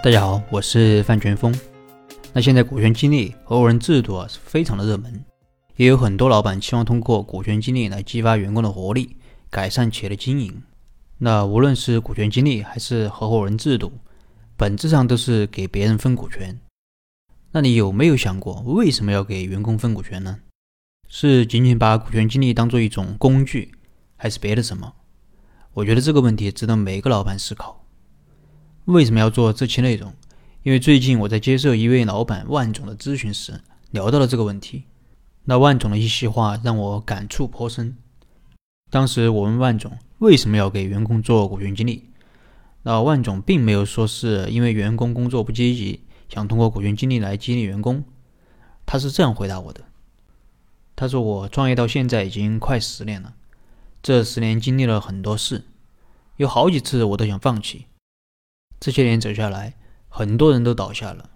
大家好，我是范全峰。那现在股权激励、合伙人制度啊是非常的热门，也有很多老板希望通过股权激励来激发员工的活力，改善企业的经营。那无论是股权激励还是合伙人制度，本质上都是给别人分股权。那你有没有想过，为什么要给员工分股权呢？是仅仅把股权激励当做一种工具，还是别的什么？我觉得这个问题值得每个老板思考。为什么要做这期内容？因为最近我在接受一位老板万总的咨询时，聊到了这个问题。那万总的一席话让我感触颇深。当时我问万总为什么要给员工做股权激励，那万总并没有说是因为员工工作不积极，想通过股权激励来激励员工。他是这样回答我的：他说我创业到现在已经快十年了，这十年经历了很多事，有好几次我都想放弃。这些年走下来，很多人都倒下了。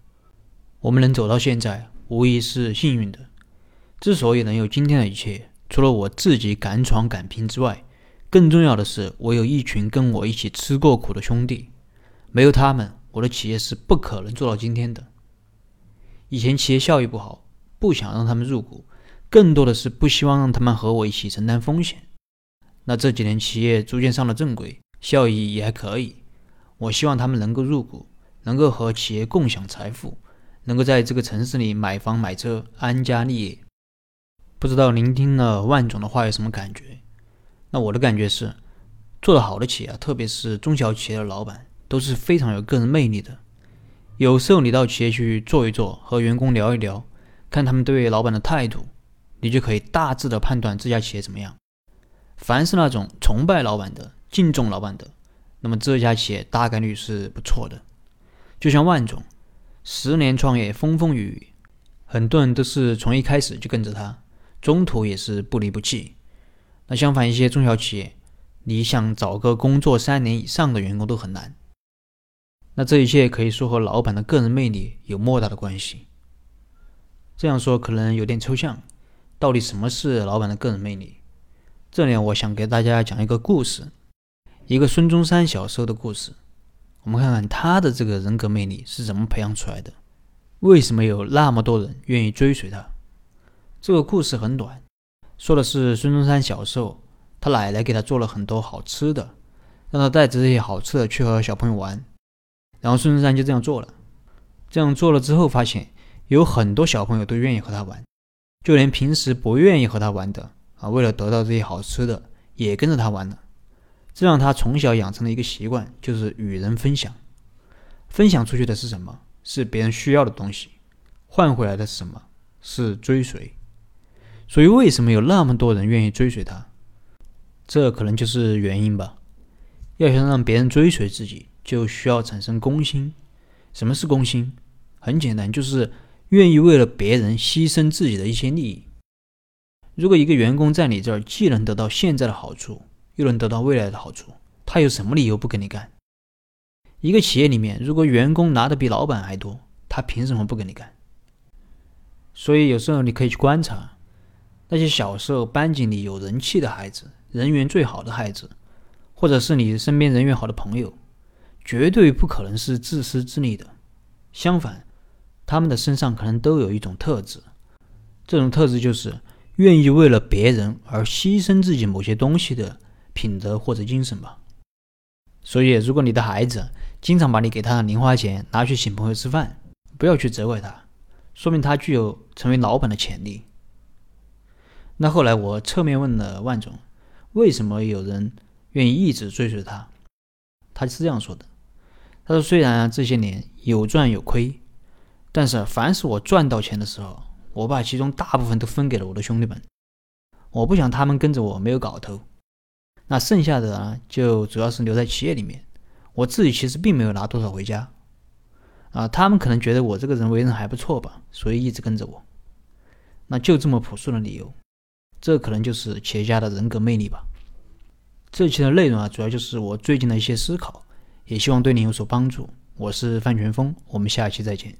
我们能走到现在，无疑是幸运的。之所以能有今天的一切，除了我自己敢闯敢拼之外，更重要的是我有一群跟我一起吃过苦的兄弟。没有他们，我的企业是不可能做到今天的。以前企业效益不好，不想让他们入股，更多的是不希望让他们和我一起承担风险。那这几年企业逐渐上了正轨，效益也还可以。我希望他们能够入股，能够和企业共享财富，能够在这个城市里买房买车，安家立业。不知道您听了万总的话有什么感觉？那我的感觉是，做得好的企业，特别是中小企业的老板，都是非常有个人魅力的。有时候你到企业去坐一坐，和员工聊一聊，看他们对老板的态度，你就可以大致的判断这家企业怎么样。凡是那种崇拜老板的、敬重老板的。那么这家企业大概率是不错的，就像万总，十年创业风风雨雨，很多人都是从一开始就跟着他，中途也是不离不弃。那相反一些中小企业，你想找个工作三年以上的员工都很难。那这一切可以说和老板的个人魅力有莫大的关系。这样说可能有点抽象，到底什么是老板的个人魅力？这里我想给大家讲一个故事。一个孙中山小时候的故事，我们看看他的这个人格魅力是怎么培养出来的？为什么有那么多人愿意追随他？这个故事很短，说的是孙中山小时候，他奶奶给他做了很多好吃的，让他带着这些好吃的去和小朋友玩，然后孙中山就这样做了。这样做了之后，发现有很多小朋友都愿意和他玩，就连平时不愿意和他玩的啊，为了得到这些好吃的，也跟着他玩了。这让他从小养成了一个习惯，就是与人分享。分享出去的是什么？是别人需要的东西，换回来的是什么？是追随。所以，为什么有那么多人愿意追随他？这可能就是原因吧。要想让别人追随自己，就需要产生公心。什么是公心？很简单，就是愿意为了别人牺牲自己的一些利益。如果一个员工在你这儿既能得到现在的好处，又能得到未来的好处，他有什么理由不跟你干？一个企业里面，如果员工拿的比老板还多，他凭什么不跟你干？所以有时候你可以去观察那些小时候班级里有人气的孩子，人缘最好的孩子，或者是你身边人缘好的朋友，绝对不可能是自私自利的。相反，他们的身上可能都有一种特质，这种特质就是愿意为了别人而牺牲自己某些东西的。品德或者精神吧。所以，如果你的孩子经常把你给他的零花钱拿去请朋友吃饭，不要去责怪他，说明他具有成为老板的潜力。那后来我侧面问了万总，为什么有人愿意一直追随他？他是这样说的：“他说，虽然这些年有赚有亏，但是凡是我赚到钱的时候，我把其中大部分都分给了我的兄弟们。我不想他们跟着我没有搞头。”那剩下的呢，就主要是留在企业里面。我自己其实并没有拿多少回家，啊，他们可能觉得我这个人为人还不错吧，所以一直跟着我。那就这么朴素的理由，这可能就是企业家的人格魅力吧。这期的内容啊，主要就是我最近的一些思考，也希望对你有所帮助。我是范全峰，我们下期再见。